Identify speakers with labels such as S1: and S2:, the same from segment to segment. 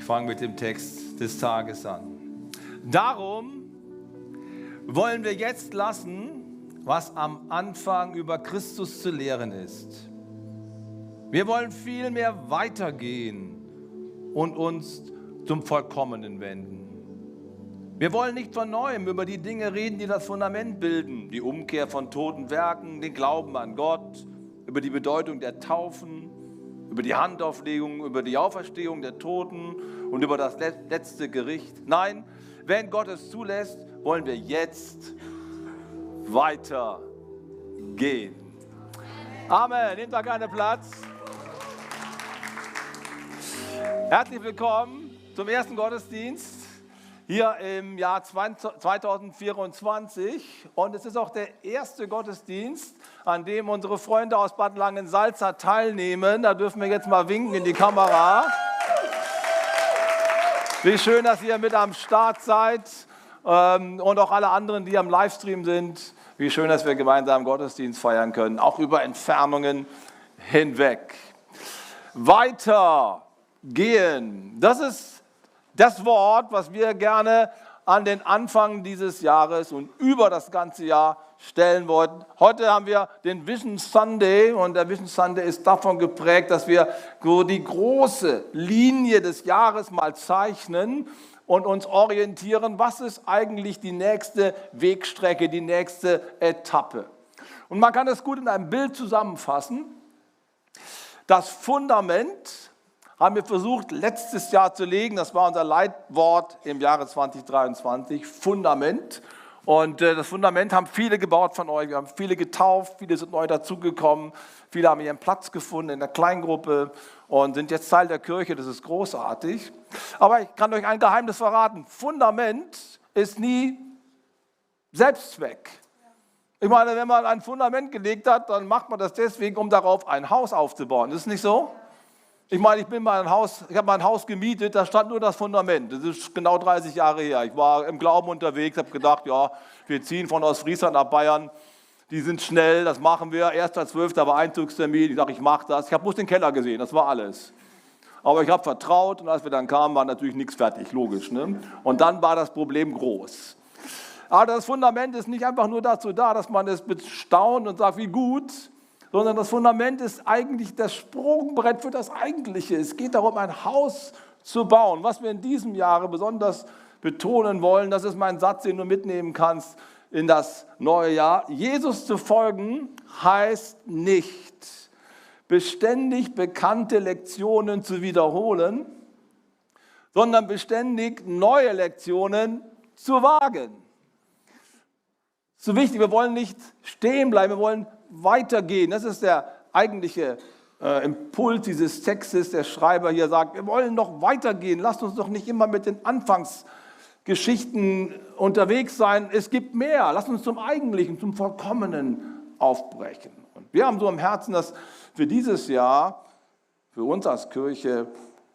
S1: Ich fange mit dem Text des Tages an. Darum wollen wir jetzt lassen, was am Anfang über Christus zu lehren ist. Wir wollen vielmehr weitergehen und uns zum Vollkommenen wenden. Wir wollen nicht von neuem über die Dinge reden, die das Fundament bilden, die Umkehr von toten Werken, den Glauben an Gott, über die Bedeutung der Taufen, über die Handauflegung, über die Auferstehung der Toten und über das letzte Gericht. Nein, wenn Gott es zulässt, wollen wir jetzt weitergehen. Amen. Nehmt da gerne Platz. Herzlich willkommen zum ersten Gottesdienst hier im Jahr 2024. Und es ist auch der erste Gottesdienst, an dem unsere Freunde aus Bad Langensalza teilnehmen. Da dürfen wir jetzt mal winken in die Kamera. Wie schön, dass ihr mit am Start seid ähm, und auch alle anderen, die am Livestream sind. Wie schön, dass wir gemeinsam Gottesdienst feiern können, auch über Entfernungen hinweg. Weiter gehen. Das ist das Wort, was wir gerne an den Anfang dieses Jahres und über das ganze Jahr stellen wollten. Heute haben wir den Vision Sunday und der Vision Sunday ist davon geprägt, dass wir die große Linie des Jahres mal zeichnen und uns orientieren, was ist eigentlich die nächste Wegstrecke, die nächste Etappe. Und man kann das gut in einem Bild zusammenfassen. Das Fundament haben wir versucht, letztes Jahr zu legen. Das war unser Leitwort im Jahre 2023, Fundament. Und äh, das Fundament haben viele gebaut von euch. Wir haben viele getauft, viele sind neu dazugekommen, viele haben ihren Platz gefunden in der Kleingruppe und sind jetzt Teil der Kirche. Das ist großartig. Aber ich kann euch ein Geheimnis verraten. Fundament ist nie Selbstzweck. Ich meine, wenn man ein Fundament gelegt hat, dann macht man das deswegen, um darauf ein Haus aufzubauen. Ist es nicht so? Ich meine, ich bin mal ein Haus, ich habe mal ein Haus gemietet, da stand nur das Fundament. Das ist genau 30 Jahre her. Ich war im Glauben unterwegs, habe gedacht, ja, wir ziehen von Ostfriesland nach Bayern. Die sind schnell, das machen wir. 1.12. war Einzugstermin. Ich sage, ich mache das. Ich habe bloß den Keller gesehen, das war alles. Aber ich habe vertraut und als wir dann kamen, war natürlich nichts fertig, logisch. Ne? Und dann war das Problem groß. Aber das Fundament ist nicht einfach nur dazu da, dass man es bestaunt und sagt, wie gut, sondern das Fundament ist eigentlich das Sprungbrett für das Eigentliche. Es geht darum, ein Haus zu bauen. Was wir in diesem Jahre besonders betonen wollen, das ist mein Satz, den du mitnehmen kannst in das neue Jahr. Jesus zu folgen heißt nicht, beständig bekannte Lektionen zu wiederholen, sondern beständig neue Lektionen zu wagen. So wichtig, wir wollen nicht stehen bleiben, wir wollen weitergehen. Das ist der eigentliche äh, Impuls dieses Textes. Der Schreiber hier sagt, wir wollen noch weitergehen. Lasst uns doch nicht immer mit den Anfangsgeschichten unterwegs sein. Es gibt mehr. Lasst uns zum Eigentlichen, zum Vollkommenen aufbrechen. Und wir haben so im Herzen, dass für dieses Jahr, für uns als Kirche,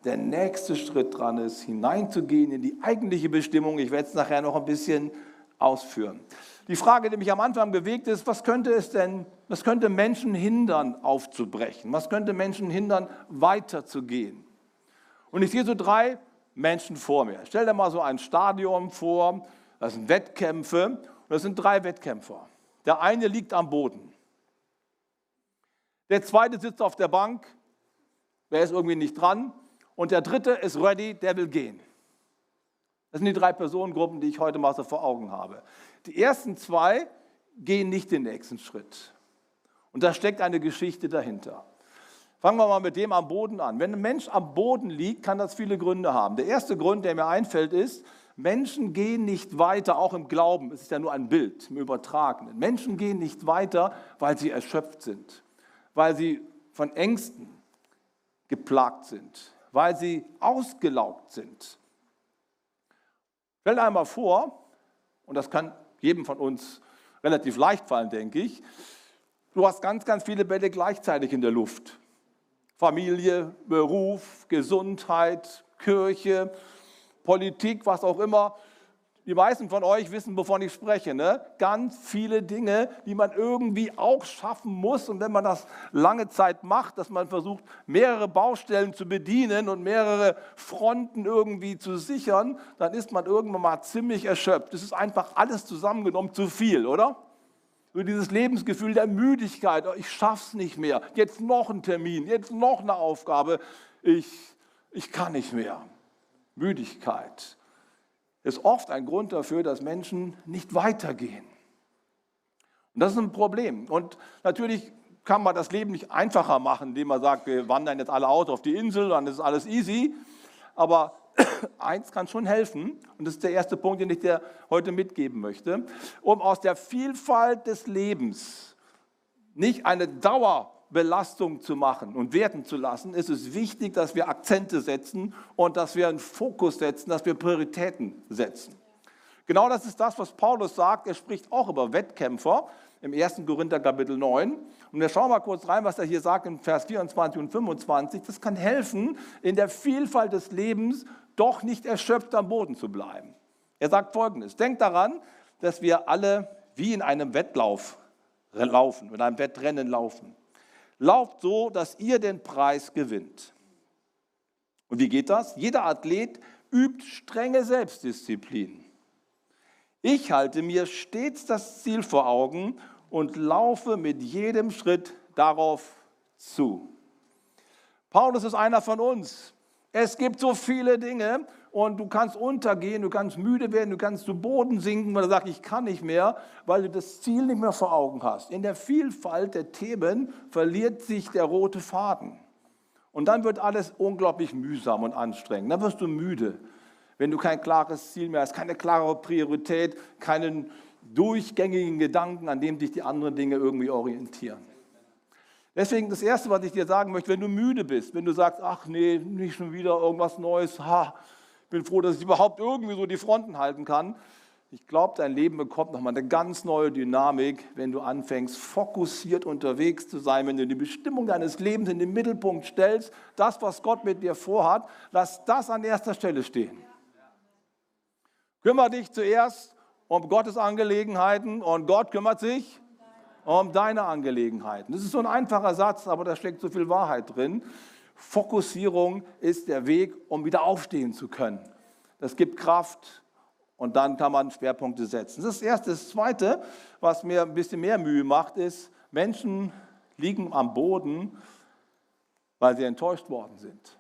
S1: der nächste Schritt dran ist, hineinzugehen in die eigentliche Bestimmung. Ich werde es nachher noch ein bisschen ausführen. Die Frage, die mich am Anfang bewegt, ist, was könnte es denn, was könnte Menschen hindern, aufzubrechen? Was könnte Menschen hindern, weiterzugehen? Und ich sehe so drei Menschen vor mir. Stell dir mal so ein Stadion vor, das sind Wettkämpfe und das sind drei Wettkämpfer. Der eine liegt am Boden. Der zweite sitzt auf der Bank, der ist irgendwie nicht dran. Und der dritte ist ready, der will gehen. Das sind die drei Personengruppen, die ich heute mal so vor Augen habe. Die ersten zwei gehen nicht den nächsten Schritt. Und da steckt eine Geschichte dahinter. Fangen wir mal mit dem am Boden an. Wenn ein Mensch am Boden liegt, kann das viele Gründe haben. Der erste Grund, der mir einfällt, ist, Menschen gehen nicht weiter, auch im Glauben. Es ist ja nur ein Bild im Übertragenen. Menschen gehen nicht weiter, weil sie erschöpft sind, weil sie von Ängsten geplagt sind, weil sie ausgelaugt sind. Stell dir einmal vor, und das kann jedem von uns relativ leicht fallen, denke ich. Du hast ganz, ganz viele Bälle gleichzeitig in der Luft. Familie, Beruf, Gesundheit, Kirche, Politik, was auch immer. Die meisten von euch wissen, wovon ich spreche. Ne? Ganz viele Dinge, die man irgendwie auch schaffen muss. Und wenn man das lange Zeit macht, dass man versucht, mehrere Baustellen zu bedienen und mehrere Fronten irgendwie zu sichern, dann ist man irgendwann mal ziemlich erschöpft. Es ist einfach alles zusammengenommen zu viel, oder? So dieses Lebensgefühl der Müdigkeit. Oh, ich schaff's nicht mehr. Jetzt noch ein Termin, jetzt noch eine Aufgabe. Ich, ich kann nicht mehr. Müdigkeit ist oft ein Grund dafür, dass Menschen nicht weitergehen. Und das ist ein Problem. Und natürlich kann man das Leben nicht einfacher machen, indem man sagt, wir wandern jetzt alle aus auf die Insel, dann ist alles easy. Aber eins kann schon helfen, und das ist der erste Punkt, den ich dir heute mitgeben möchte, um aus der Vielfalt des Lebens nicht eine Dauer Belastung zu machen und werten zu lassen, ist es wichtig, dass wir Akzente setzen und dass wir einen Fokus setzen, dass wir Prioritäten setzen. Genau das ist das, was Paulus sagt. Er spricht auch über Wettkämpfer im 1. Korinther Kapitel 9. Und wir schauen mal kurz rein, was er hier sagt in Vers 24 und 25. Das kann helfen, in der Vielfalt des Lebens doch nicht erschöpft am Boden zu bleiben. Er sagt folgendes: Denkt daran, dass wir alle wie in einem Wettlauf laufen, in einem Wettrennen laufen. Lauft so, dass ihr den Preis gewinnt. Und wie geht das? Jeder Athlet übt strenge Selbstdisziplin. Ich halte mir stets das Ziel vor Augen und laufe mit jedem Schritt darauf zu. Paulus ist einer von uns. Es gibt so viele Dinge und du kannst untergehen, du kannst müde werden, du kannst zu Boden sinken, weil du sagst, ich kann nicht mehr, weil du das Ziel nicht mehr vor Augen hast. In der Vielfalt der Themen verliert sich der rote Faden. Und dann wird alles unglaublich mühsam und anstrengend. Dann wirst du müde, wenn du kein klares Ziel mehr hast, keine klare Priorität, keinen durchgängigen Gedanken, an dem sich die anderen Dinge irgendwie orientieren. Deswegen das Erste, was ich dir sagen möchte, wenn du müde bist, wenn du sagst, ach nee, nicht schon wieder irgendwas Neues, ha, bin froh, dass ich überhaupt irgendwie so die Fronten halten kann. Ich glaube, dein Leben bekommt nochmal eine ganz neue Dynamik, wenn du anfängst, fokussiert unterwegs zu sein, wenn du die Bestimmung deines Lebens in den Mittelpunkt stellst, das, was Gott mit dir vorhat, lass das an erster Stelle stehen. Kümmere dich zuerst um Gottes Angelegenheiten und Gott kümmert sich um deine Angelegenheiten. Das ist so ein einfacher Satz, aber da steckt so viel Wahrheit drin. Fokussierung ist der Weg, um wieder aufstehen zu können. Das gibt Kraft und dann kann man Schwerpunkte setzen. Das ist das Erste. Das Zweite, was mir ein bisschen mehr Mühe macht, ist, Menschen liegen am Boden, weil sie enttäuscht worden sind.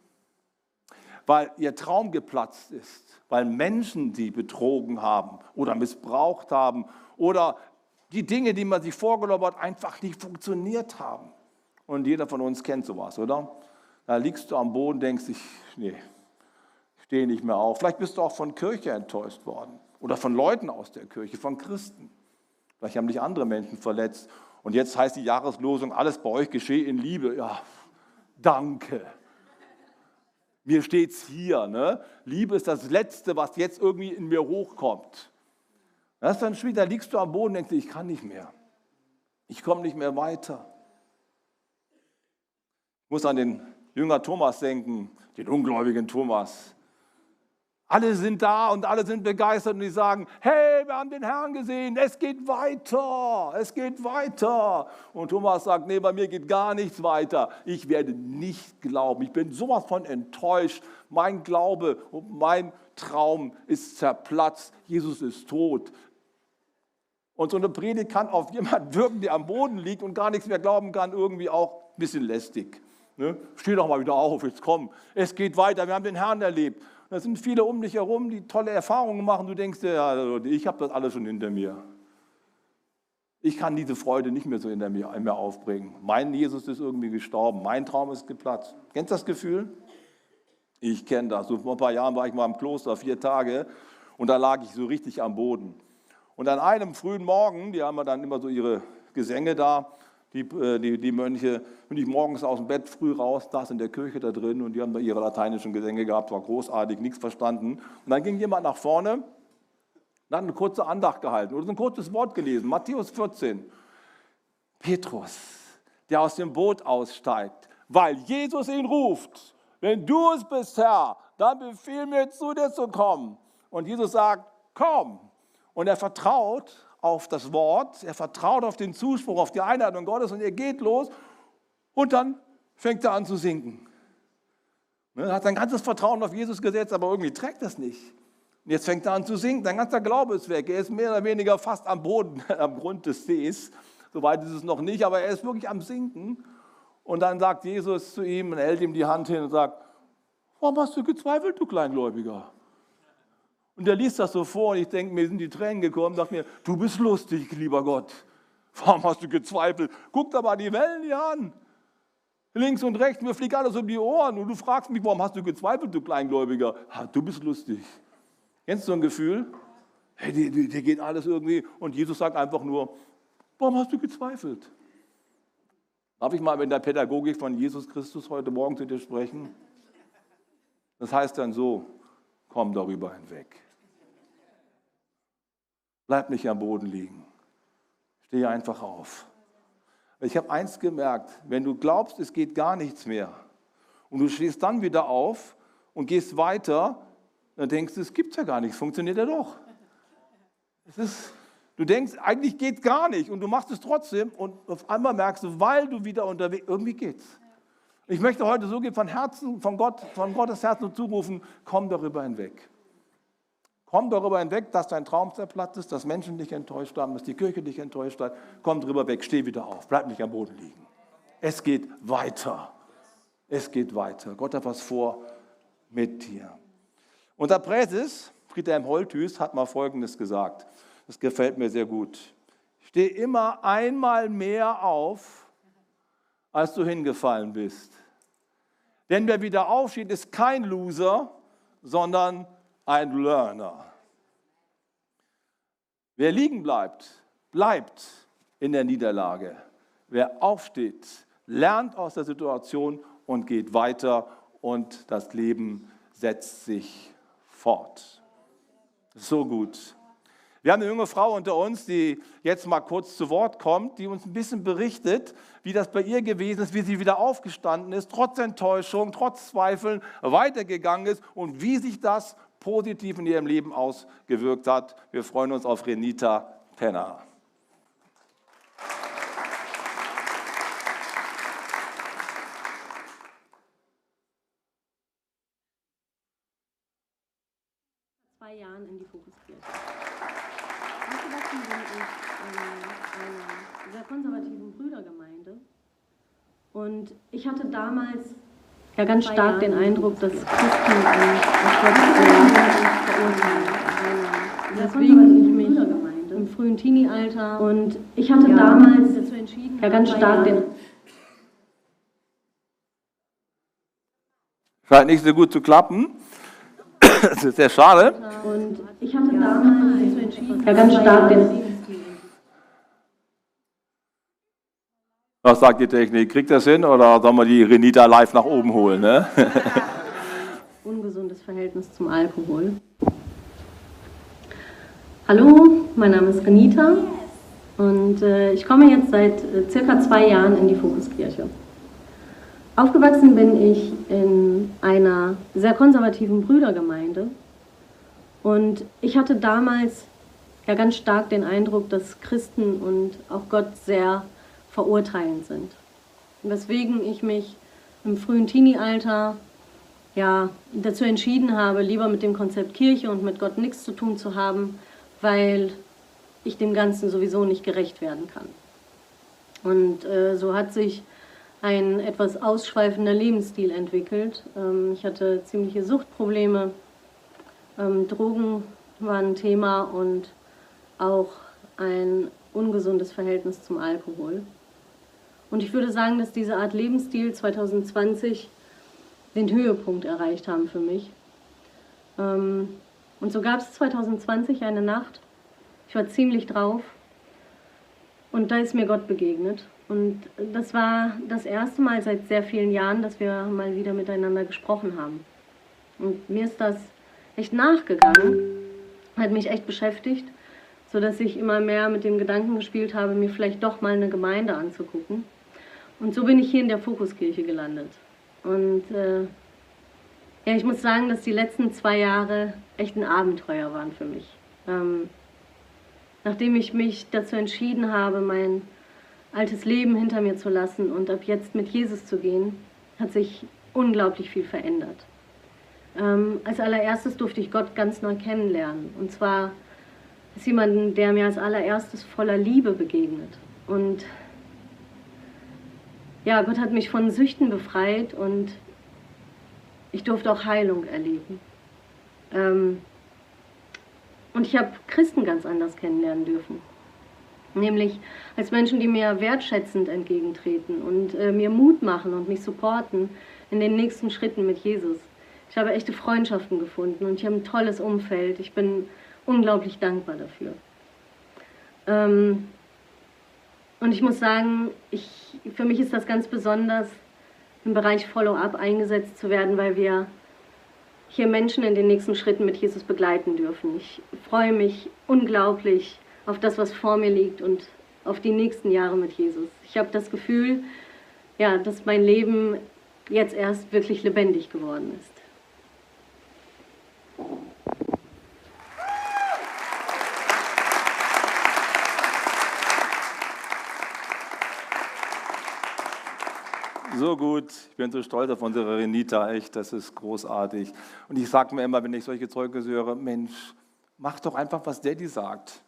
S1: Weil ihr Traum geplatzt ist, weil Menschen sie betrogen haben oder missbraucht haben oder die Dinge, die man sich vorgenommen hat, einfach nicht funktioniert haben. Und jeder von uns kennt sowas, oder? Da liegst du am Boden, denkst dich, nee, ich stehe nicht mehr auf. Vielleicht bist du auch von Kirche enttäuscht worden oder von Leuten aus der Kirche, von Christen. Vielleicht haben dich andere Menschen verletzt. Und jetzt heißt die Jahreslosung, alles bei euch geschehe in Liebe. Ja, danke. Mir steht es hier. Ne? Liebe ist das Letzte, was jetzt irgendwie in mir hochkommt. Das ist dann schwierig, da liegst du am Boden und denkst, ich kann nicht mehr. Ich komme nicht mehr weiter. Ich muss an den Jünger Thomas denken, den ungläubigen Thomas. Alle sind da und alle sind begeistert und die sagen, hey, wir haben den Herrn gesehen, es geht weiter, es geht weiter. Und Thomas sagt, nee, bei mir geht gar nichts weiter. Ich werde nicht glauben. Ich bin sowas von enttäuscht. Mein Glaube und mein Traum ist zerplatzt. Jesus ist tot. Und so eine Predigt kann auf jemanden wirken, der am Boden liegt und gar nichts mehr glauben kann, irgendwie auch ein bisschen lästig. Ne? Steh doch mal wieder auf, jetzt komm. Es geht weiter, wir haben den Herrn erlebt. da sind viele um dich herum, die tolle Erfahrungen machen. Du denkst dir, ja, ich habe das alles schon hinter mir. Ich kann diese Freude nicht mehr so hinter mir, in mir aufbringen. Mein Jesus ist irgendwie gestorben, mein Traum ist geplatzt. Kennst du das Gefühl? Ich kenne das. So vor ein paar Jahren war ich mal im Kloster, vier Tage, und da lag ich so richtig am Boden. Und an einem frühen Morgen, die haben dann immer so ihre Gesänge da, die, äh, die, die Mönche, bin ich morgens aus dem Bett früh raus, saß in der Kirche da drin und die haben da ihre lateinischen Gesänge gehabt, war großartig, nichts verstanden. Und dann ging jemand nach vorne und hat eine kurze Andacht gehalten oder ein kurzes Wort gelesen, Matthäus 14. Petrus, der aus dem Boot aussteigt, weil Jesus ihn ruft. Wenn du es bist, Herr, dann befiehl mir zu dir zu kommen. Und Jesus sagt, komm. Und er vertraut auf das Wort, er vertraut auf den Zuspruch, auf die Einladung Gottes und er geht los und dann fängt er an zu sinken. Er hat sein ganzes Vertrauen auf Jesus gesetzt, aber irgendwie trägt das nicht. Und jetzt fängt er an zu sinken, sein ganzer Glaube ist weg. Er ist mehr oder weniger fast am Boden, am Grund des Sees. Soweit ist es noch nicht, aber er ist wirklich am Sinken. Und dann sagt Jesus zu ihm und hält ihm die Hand hin und sagt, warum hast du gezweifelt, du Kleingläubiger? Und er liest das so vor und ich denke, mir sind die Tränen gekommen, dachte mir, du bist lustig, lieber Gott. Warum hast du gezweifelt? Guck da mal die Wellen hier an. Links und rechts, mir fliegt alles um die Ohren und du fragst mich, warum hast du gezweifelt, du Kleingläubiger? Ha, du bist lustig. Kennst du so ein Gefühl? Hey, dir, dir geht alles irgendwie und Jesus sagt einfach nur, warum hast du gezweifelt? Darf ich mal mit der Pädagogik von Jesus Christus heute Morgen zu dir sprechen? Das heißt dann so, komm darüber hinweg. Bleib nicht am Boden liegen. Steh einfach auf. Ich habe eins gemerkt, wenn du glaubst, es geht gar nichts mehr und du stehst dann wieder auf und gehst weiter, dann denkst du, es gibt ja gar nichts, funktioniert ja doch. Ist, du denkst, eigentlich geht gar nicht und du machst es trotzdem und auf einmal merkst du, weil du wieder unterwegs, irgendwie geht's. Ich möchte heute so gehen, von Herzen, von Gott, von Gottes Herzen zurufen, komm darüber hinweg. Komm darüber hinweg, dass dein Traum zerplatzt ist, dass Menschen dich enttäuscht haben, dass die Kirche dich enttäuscht hat. Komm darüber weg, steh wieder auf, bleib nicht am Boden liegen. Es geht weiter. Es geht weiter. Gott hat was vor mit dir. Und der Präses, Friedhelm Holthüß, hat mal Folgendes gesagt. Das gefällt mir sehr gut. Steh immer einmal mehr auf, als du hingefallen bist. Denn wer wieder aufsteht, ist kein Loser, sondern ein Learner. Wer liegen bleibt, bleibt in der Niederlage. Wer aufsteht, lernt aus der Situation und geht weiter und das Leben setzt sich fort. So gut. Wir haben eine junge Frau unter uns, die jetzt mal kurz zu Wort kommt, die uns ein bisschen berichtet, wie das bei ihr gewesen ist, wie sie wieder aufgestanden ist, trotz Enttäuschung, trotz Zweifeln weitergegangen ist und wie sich das positiv in ihrem Leben ausgewirkt hat. Wir freuen uns auf Renita Penner.
S2: zwei Jahren in die Fokuskirche. Aufgewachsen bin in einer konservativen Brüdergemeinde. Und ich hatte damals ja ganz stark den Eindruck, dass Christen verurteilen. Deswegen ich mich im frühen Teenie-Alter. Und ich hatte damals dazu entschieden, ja ganz stark den
S1: Scheint nicht so gut zu klappen. Das ist sehr schade.
S2: Und ich hatte damals ja ganz stark den
S1: Was sagt die Technik? Kriegt das hin oder sollen wir die Renita live nach oben holen? Ne?
S2: Ungesundes Verhältnis zum Alkohol. Hallo, mein Name ist Renita und äh, ich komme jetzt seit äh, circa zwei Jahren in die Fokuskirche. Aufgewachsen bin ich in einer sehr konservativen Brüdergemeinde und ich hatte damals ja ganz stark den Eindruck, dass Christen und auch Gott sehr verurteilend sind. Weswegen ich mich im frühen Teenie-Alter ja, dazu entschieden habe, lieber mit dem Konzept Kirche und mit Gott nichts zu tun zu haben, weil ich dem Ganzen sowieso nicht gerecht werden kann. Und äh, so hat sich ein etwas ausschweifender Lebensstil entwickelt. Ähm, ich hatte ziemliche Suchtprobleme, ähm, Drogen waren ein Thema und auch ein ungesundes Verhältnis zum Alkohol. Und ich würde sagen, dass diese Art Lebensstil 2020 den Höhepunkt erreicht haben für mich. Ähm, und so gab es 2020 eine Nacht, ich war ziemlich drauf und da ist mir Gott begegnet. Und das war das erste Mal seit sehr vielen Jahren, dass wir mal wieder miteinander gesprochen haben. Und mir ist das echt nachgegangen, hat mich echt beschäftigt, sodass ich immer mehr mit dem Gedanken gespielt habe, mir vielleicht doch mal eine Gemeinde anzugucken. Und so bin ich hier in der Fokuskirche gelandet. Und äh, ja, ich muss sagen, dass die letzten zwei Jahre echt ein Abenteuer waren für mich. Ähm, nachdem ich mich dazu entschieden habe, mein altes Leben hinter mir zu lassen und ab jetzt mit Jesus zu gehen, hat sich unglaublich viel verändert. Ähm, als allererstes durfte ich Gott ganz neu kennenlernen. Und zwar ist jemand, der mir als allererstes voller Liebe begegnet. Und ja, Gott hat mich von Süchten befreit und ich durfte auch Heilung erleben. Ähm, und ich habe Christen ganz anders kennenlernen dürfen. Nämlich als Menschen, die mir wertschätzend entgegentreten und äh, mir Mut machen und mich supporten in den nächsten Schritten mit Jesus. Ich habe echte Freundschaften gefunden und ich habe ein tolles Umfeld. Ich bin unglaublich dankbar dafür. Ähm, und ich muss sagen, ich, für mich ist das ganz besonders, im Bereich Follow-up eingesetzt zu werden, weil wir hier Menschen in den nächsten Schritten mit Jesus begleiten dürfen. Ich freue mich unglaublich auf das, was vor mir liegt und auf die nächsten Jahre mit Jesus. Ich habe das Gefühl, ja, dass mein Leben jetzt erst wirklich lebendig geworden ist.
S1: So gut, ich bin so stolz auf unsere Renita, echt, das ist großartig. Und ich sage mir immer, wenn ich solche Zeugnisse höre, Mensch, mach doch einfach, was Daddy sagt.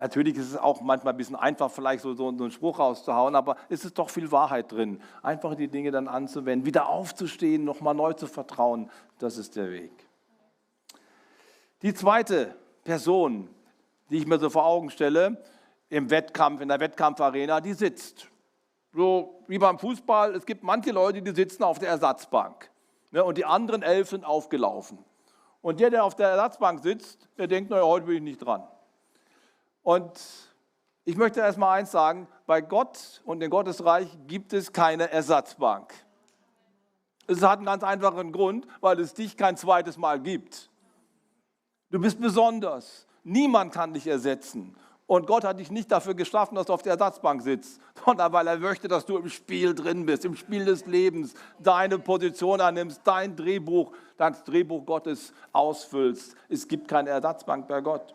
S1: Natürlich ist es auch manchmal ein bisschen einfach, vielleicht so, so, einen Spruch rauszuhauen, aber es ist doch viel Wahrheit drin. Einfach die Dinge dann anzuwenden, wieder aufzustehen, nochmal neu zu vertrauen, das ist der Weg. Die zweite Person, die ich mir so vor Augen stelle, im Wettkampf, in der Wettkampfarena, die sitzt. So wie beim Fußball, es gibt manche Leute, die sitzen auf der Ersatzbank ne, und die anderen elf sind aufgelaufen. Und der, der auf der Ersatzbank sitzt, der denkt, naja, heute bin ich nicht dran. Und ich möchte erst mal eins sagen, bei Gott und in Gottes Reich gibt es keine Ersatzbank. Es hat einen ganz einfachen Grund, weil es dich kein zweites Mal gibt. Du bist besonders. Niemand kann dich ersetzen. Und Gott hat dich nicht dafür geschaffen, dass du auf der Ersatzbank sitzt, sondern weil er möchte, dass du im Spiel drin bist, im Spiel des Lebens, deine Position annimmst, dein Drehbuch, das Drehbuch Gottes ausfüllst. Es gibt keine Ersatzbank bei Gott.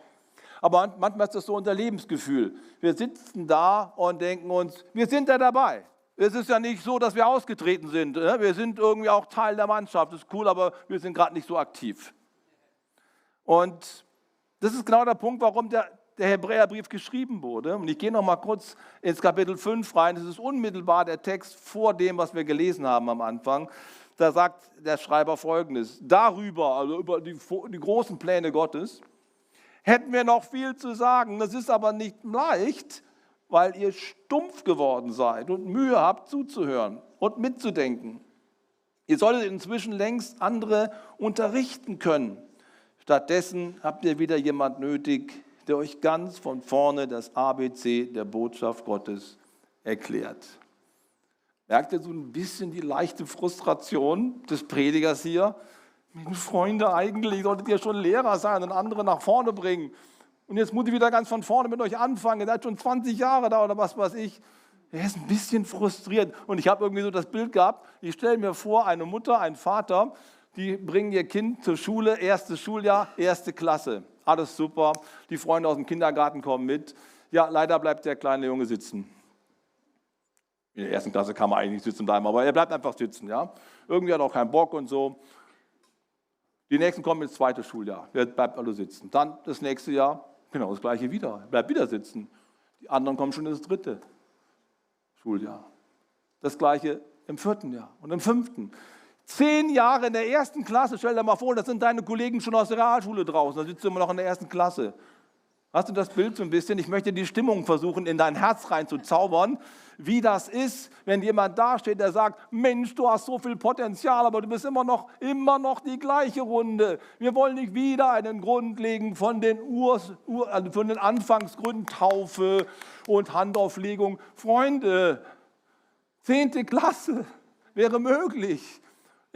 S1: Aber manchmal ist das so unser Lebensgefühl. Wir sitzen da und denken uns, wir sind ja dabei. Es ist ja nicht so, dass wir ausgetreten sind. Ne? Wir sind irgendwie auch Teil der Mannschaft. Das ist cool, aber wir sind gerade nicht so aktiv. Und das ist genau der Punkt, warum der, der Hebräerbrief geschrieben wurde. Und ich gehe noch mal kurz ins Kapitel 5 rein. Das ist unmittelbar der Text vor dem, was wir gelesen haben am Anfang. Da sagt der Schreiber folgendes: Darüber, also über die, die großen Pläne Gottes, hätten wir noch viel zu sagen. Das ist aber nicht leicht, weil ihr stumpf geworden seid und Mühe habt zuzuhören und mitzudenken. Ihr solltet inzwischen längst andere unterrichten können. Stattdessen habt ihr wieder jemand nötig, der euch ganz von vorne das ABC der Botschaft Gottes erklärt. Merkt ihr so ein bisschen die leichte Frustration des Predigers hier? Freunde, eigentlich solltet ihr schon Lehrer sein und andere nach vorne bringen. Und jetzt muss ich wieder ganz von vorne mit euch anfangen. Ihr seid schon 20 Jahre da oder was weiß ich. Er ist ein bisschen frustriert. Und ich habe irgendwie so das Bild gehabt, ich stelle mir vor, eine Mutter, ein Vater, die bringen ihr Kind zur Schule, erstes Schuljahr, erste Klasse. Alles super. Die Freunde aus dem Kindergarten kommen mit. Ja, leider bleibt der kleine Junge sitzen. In der ersten Klasse kann man eigentlich nicht sitzen bleiben, aber er bleibt einfach sitzen. Ja? Irgendwie hat er auch keinen Bock und so. Die nächsten kommen ins zweite Schuljahr. Er bleibt alle sitzen. Dann das nächste Jahr, genau das gleiche wieder. Er bleibt wieder sitzen. Die anderen kommen schon ins dritte Schuljahr. Das gleiche im vierten Jahr und im fünften. Zehn Jahre in der ersten Klasse, stell dir mal vor, das sind deine Kollegen schon aus der Realschule draußen, da sitzt du immer noch in der ersten Klasse. Hast du das Bild so ein bisschen? Ich möchte die Stimmung versuchen, in dein Herz reinzuzaubern, wie das ist, wenn jemand dasteht, der sagt, Mensch, du hast so viel Potenzial, aber du bist immer noch, immer noch die gleiche Runde. Wir wollen nicht wieder einen Grund legen von den, Ur, also von den Anfangsgründen Taufe und Handauflegung. Freunde, zehnte Klasse wäre möglich.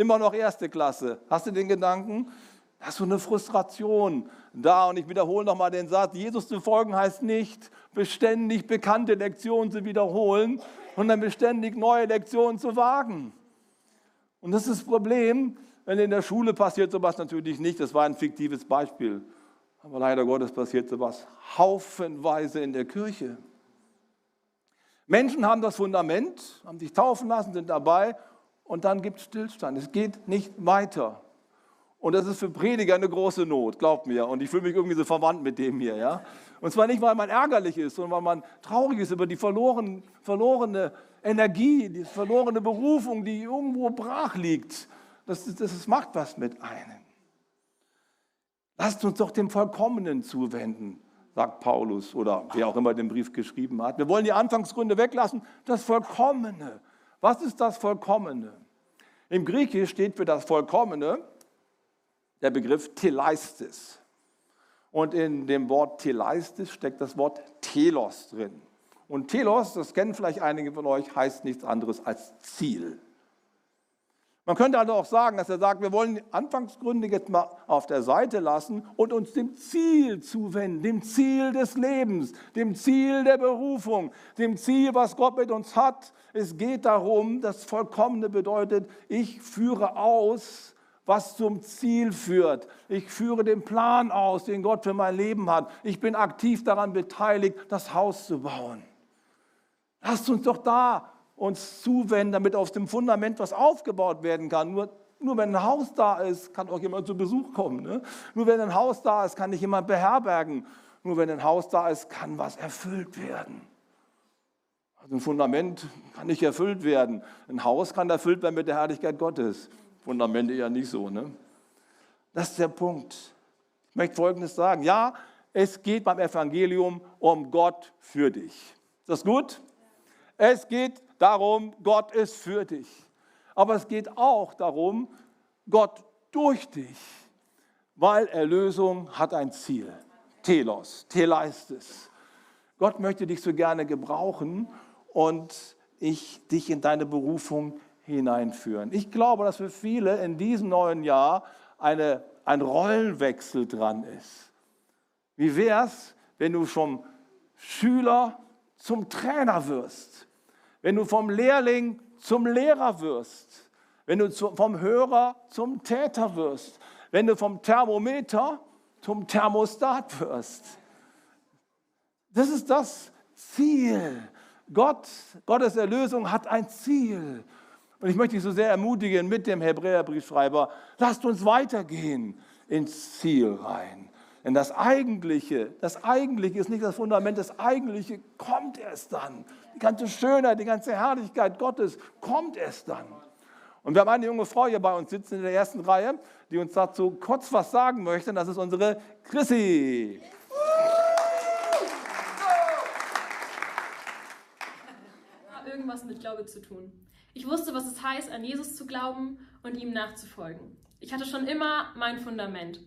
S1: Immer noch erste Klasse. Hast du den Gedanken? Da ist so eine Frustration da. Und ich wiederhole nochmal den Satz, Jesus zu folgen heißt nicht, beständig bekannte Lektionen zu wiederholen, sondern beständig neue Lektionen zu wagen. Und das ist das Problem, wenn in der Schule passiert sowas natürlich nicht. Das war ein fiktives Beispiel. Aber leider Gottes passiert sowas haufenweise in der Kirche. Menschen haben das Fundament, haben sich taufen lassen, sind dabei und dann gibt es Stillstand. Es geht nicht weiter. Und das ist für Prediger eine große Not, glaubt mir. Und ich fühle mich irgendwie so verwandt mit dem hier. Ja? Und zwar nicht, weil man ärgerlich ist, sondern weil man traurig ist über die verloren, verlorene Energie, die verlorene Berufung, die irgendwo brach liegt. Das, das, das macht was mit einem. Lasst uns doch dem Vollkommenen zuwenden, sagt Paulus oder wer auch immer den Brief geschrieben hat. Wir wollen die Anfangsgründe weglassen. Das Vollkommene. Was ist das Vollkommene? Im Griechisch steht für das Vollkommene der Begriff Teleistis. Und in dem Wort Teleistis steckt das Wort Telos drin. Und Telos, das kennen vielleicht einige von euch, heißt nichts anderes als Ziel. Man könnte also auch sagen, dass er sagt, wir wollen die Anfangsgründe jetzt mal auf der Seite lassen und uns dem Ziel zuwenden, dem Ziel des Lebens, dem Ziel der Berufung, dem Ziel, was Gott mit uns hat. Es geht darum, das Vollkommene bedeutet, ich führe aus, was zum Ziel führt. Ich führe den Plan aus, den Gott für mein Leben hat. Ich bin aktiv daran beteiligt, das Haus zu bauen. Lasst uns doch da uns zuwenden, damit auf dem Fundament was aufgebaut werden kann. Nur, nur wenn ein Haus da ist, kann auch jemand zu Besuch kommen. Ne? Nur wenn ein Haus da ist, kann nicht jemand beherbergen. Nur wenn ein Haus da ist, kann was erfüllt werden. Also ein Fundament kann nicht erfüllt werden. Ein Haus kann erfüllt werden mit der Herrlichkeit Gottes. Fundamente eher nicht so. Ne? Das ist der Punkt. Ich möchte Folgendes sagen. Ja, es geht beim Evangelium um Gott für dich. Ist das gut? Es geht darum, Gott ist für dich. Aber es geht auch darum, Gott durch dich, weil Erlösung hat ein Ziel. Telos, Teleistis. Gott möchte dich so gerne gebrauchen und ich dich in deine Berufung hineinführen. Ich glaube, dass für viele in diesem neuen Jahr eine, ein Rollenwechsel dran ist. Wie wäre es, wenn du vom Schüler zum Trainer wirst? Wenn du vom Lehrling zum Lehrer wirst? Wenn du vom Hörer zum Täter wirst? Wenn du vom Thermometer zum Thermostat wirst? Das ist das Ziel. Gott, Gottes Erlösung hat ein Ziel. Und ich möchte dich so sehr ermutigen mit dem Hebräerbriefschreiber, lasst uns weitergehen ins Ziel rein. Denn das Eigentliche, das Eigentliche ist nicht das Fundament, das Eigentliche kommt erst dann. Die ganze Schönheit, die ganze Herrlichkeit Gottes kommt erst dann. Und wir haben eine junge Frau hier bei uns sitzen in der ersten Reihe, die uns dazu kurz was sagen möchte. Und das ist unsere Chrissy.
S3: Irgendwas mit Glaube zu tun. Ich wusste, was es heißt, an Jesus zu glauben und ihm nachzufolgen. Ich hatte schon immer mein Fundament.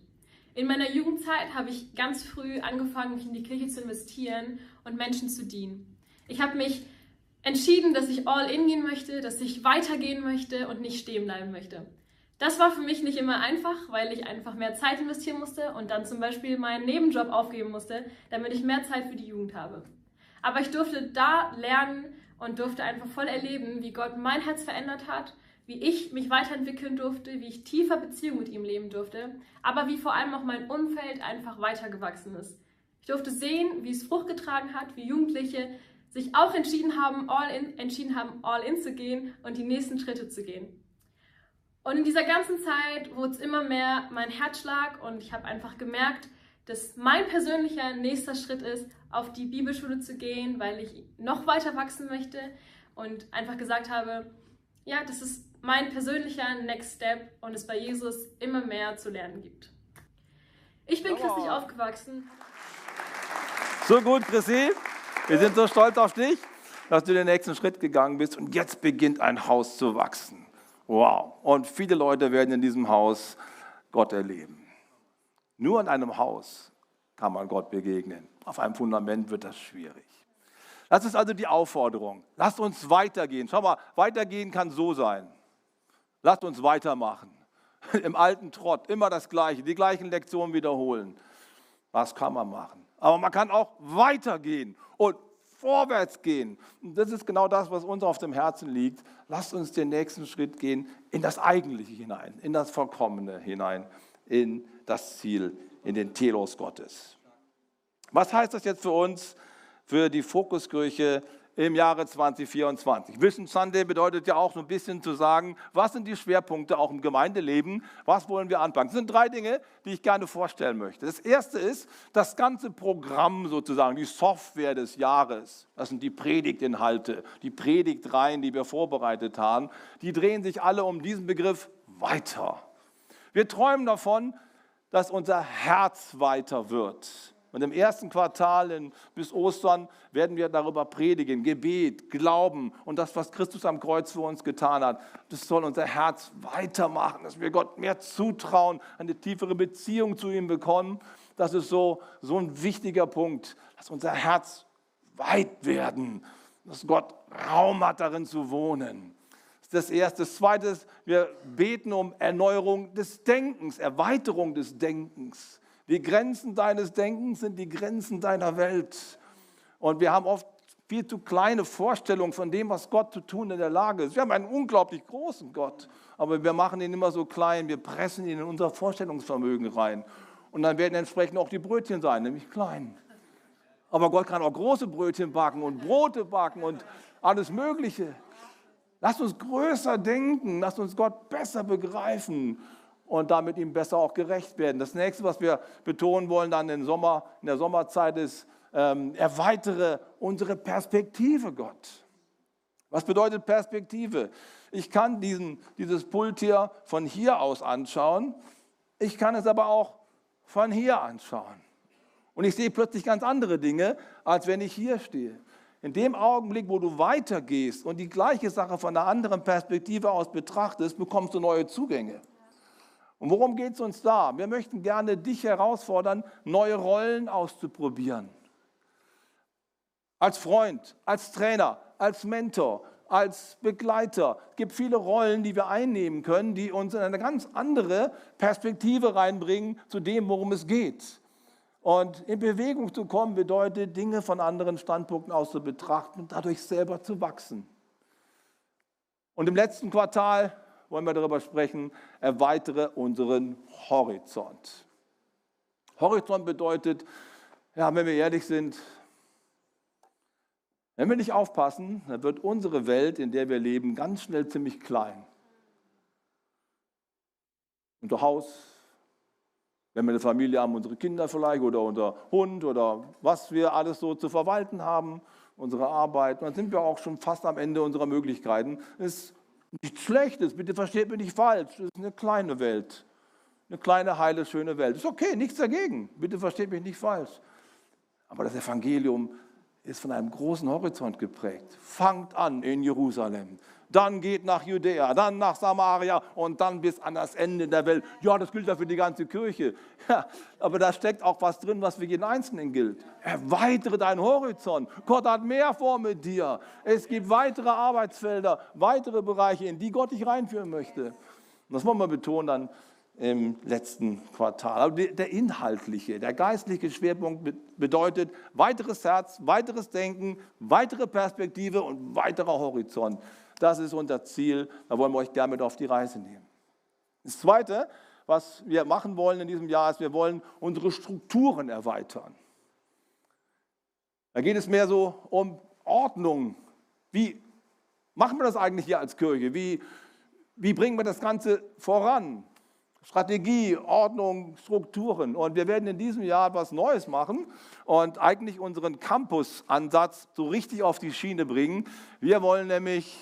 S3: In meiner Jugendzeit habe ich ganz früh angefangen, mich in die Kirche zu investieren und Menschen zu dienen. Ich habe mich entschieden, dass ich all in gehen möchte, dass ich weitergehen möchte und nicht stehen bleiben möchte. Das war für mich nicht immer einfach, weil ich einfach mehr Zeit investieren musste und dann zum Beispiel meinen Nebenjob aufgeben musste, damit ich mehr Zeit für die Jugend habe. Aber ich durfte da lernen, und durfte einfach voll erleben, wie Gott mein Herz verändert hat, wie ich mich weiterentwickeln durfte, wie ich tiefer Beziehung mit ihm leben durfte, aber wie vor allem auch mein Umfeld einfach weitergewachsen ist. Ich durfte sehen, wie es Frucht getragen hat, wie Jugendliche sich auch entschieden haben, all in, entschieden haben, all in zu gehen und die nächsten Schritte zu gehen. Und in dieser ganzen Zeit wurde es immer mehr mein Herzschlag und ich habe einfach gemerkt, dass mein persönlicher nächster Schritt ist, auf die Bibelschule zu gehen, weil ich noch weiter wachsen möchte und einfach gesagt habe, ja, das ist mein persönlicher Next Step und es bei Jesus immer mehr zu lernen gibt. Ich bin christlich aufgewachsen.
S1: So gut, Chrissy. Wir sind so stolz auf dich, dass du den nächsten Schritt gegangen bist und jetzt beginnt ein Haus zu wachsen. Wow. Und viele Leute werden in diesem Haus Gott erleben. Nur in einem Haus kann man Gott begegnen. Auf einem Fundament wird das schwierig. Das ist also die Aufforderung. Lasst uns weitergehen. Schau mal, weitergehen kann so sein. Lasst uns weitermachen. Im alten Trott, immer das Gleiche, die gleichen Lektionen wiederholen. Was kann man machen? Aber man kann auch weitergehen und vorwärts gehen. Und das ist genau das, was uns auf dem Herzen liegt. Lasst uns den nächsten Schritt gehen in das Eigentliche hinein, in das Vollkommene hinein in das Ziel, in den Telos Gottes. Was heißt das jetzt für uns, für die Fokuskirche im Jahre 2024. Vision Sunday bedeutet ja auch so ein bisschen zu sagen, was sind die Schwerpunkte auch im Gemeindeleben, was wollen wir anpacken. Das sind drei Dinge, die ich gerne vorstellen möchte. Das erste ist das ganze Programm sozusagen, die Software des Jahres. Das sind die Predigtinhalte, die Predigtreihen, die wir vorbereitet haben. Die drehen sich alle um diesen Begriff weiter. Wir träumen davon, dass unser Herz weiter wird und im ersten Quartal bis Ostern werden wir darüber predigen. Gebet, Glauben und das, was Christus am Kreuz für uns getan hat. Das soll unser Herz weitermachen, dass wir Gott mehr zutrauen, eine tiefere Beziehung zu ihm bekommen. Das ist so, so ein wichtiger Punkt, dass unser Herz weit werden, dass Gott Raum hat, darin zu wohnen. Das Erste. Das Zweite ist, wir beten um Erneuerung des Denkens, Erweiterung des Denkens. Die Grenzen deines Denkens sind die Grenzen deiner Welt. Und wir haben oft viel zu kleine Vorstellungen von dem, was Gott zu tun in der Lage ist. Wir haben einen unglaublich großen Gott, aber wir machen ihn immer so klein, wir pressen ihn in unser Vorstellungsvermögen rein. Und dann werden entsprechend auch die Brötchen sein, nämlich klein. Aber Gott kann auch große Brötchen backen und Brote backen und alles Mögliche. Lasst uns größer denken, lasst uns Gott besser begreifen und damit ihm besser auch gerecht werden. Das nächste, was wir betonen wollen dann im Sommer, in der Sommerzeit ist, ähm, erweitere unsere Perspektive, Gott. Was bedeutet Perspektive? Ich kann diesen, dieses Pult hier von hier aus anschauen, ich kann es aber auch von hier anschauen. Und ich sehe plötzlich ganz andere Dinge, als wenn ich hier stehe. In dem Augenblick, wo du weitergehst und die gleiche Sache von einer anderen Perspektive aus betrachtest, bekommst du neue Zugänge. Und worum geht es uns da? Wir möchten gerne dich herausfordern, neue Rollen auszuprobieren. Als Freund, als Trainer, als Mentor, als Begleiter. Es gibt viele Rollen, die wir einnehmen können, die uns in eine ganz andere Perspektive reinbringen zu dem, worum es geht. Und in Bewegung zu kommen bedeutet, Dinge von anderen Standpunkten aus zu betrachten und dadurch selber zu wachsen. Und im letzten Quartal wollen wir darüber sprechen, erweitere unseren Horizont. Horizont bedeutet, ja, wenn wir ehrlich sind, wenn wir nicht aufpassen, dann wird unsere Welt, in der wir leben, ganz schnell ziemlich klein. Unser Haus, wenn wir eine Familie haben, unsere Kinder vielleicht oder unser Hund oder was wir alles so zu verwalten haben, unsere Arbeit, dann sind wir auch schon fast am Ende unserer Möglichkeiten. Es nichts Schlechtes, bitte versteht mich nicht falsch. Das ist eine kleine Welt. Eine kleine, heile, schöne Welt. Ist okay, nichts dagegen. Bitte versteht mich nicht falsch. Aber das Evangelium ist von einem großen Horizont geprägt. Fangt an in Jerusalem dann geht nach Judäa, dann nach Samaria und dann bis an das Ende der Welt. Ja, das gilt ja für die ganze Kirche. Ja, aber da steckt auch was drin, was für jeden Einzelnen gilt. Erweitere deinen Horizont. Gott hat mehr vor mit dir. Es gibt weitere Arbeitsfelder, weitere Bereiche, in die Gott dich reinführen möchte. Und das wollen wir betonen dann im letzten Quartal. Aber der inhaltliche, der geistliche Schwerpunkt bedeutet weiteres Herz, weiteres Denken, weitere Perspektive und weiterer Horizont. Das ist unser Ziel. Da wollen wir euch gerne mit auf die Reise nehmen. Das Zweite, was wir machen wollen in diesem Jahr, ist, wir wollen unsere Strukturen erweitern. Da geht es mehr so um Ordnung. Wie machen wir das eigentlich hier als Kirche? Wie, wie bringen wir das Ganze voran? Strategie, Ordnung, Strukturen. Und wir werden in diesem Jahr etwas Neues machen und eigentlich unseren Campus-Ansatz so richtig auf die Schiene bringen. Wir wollen nämlich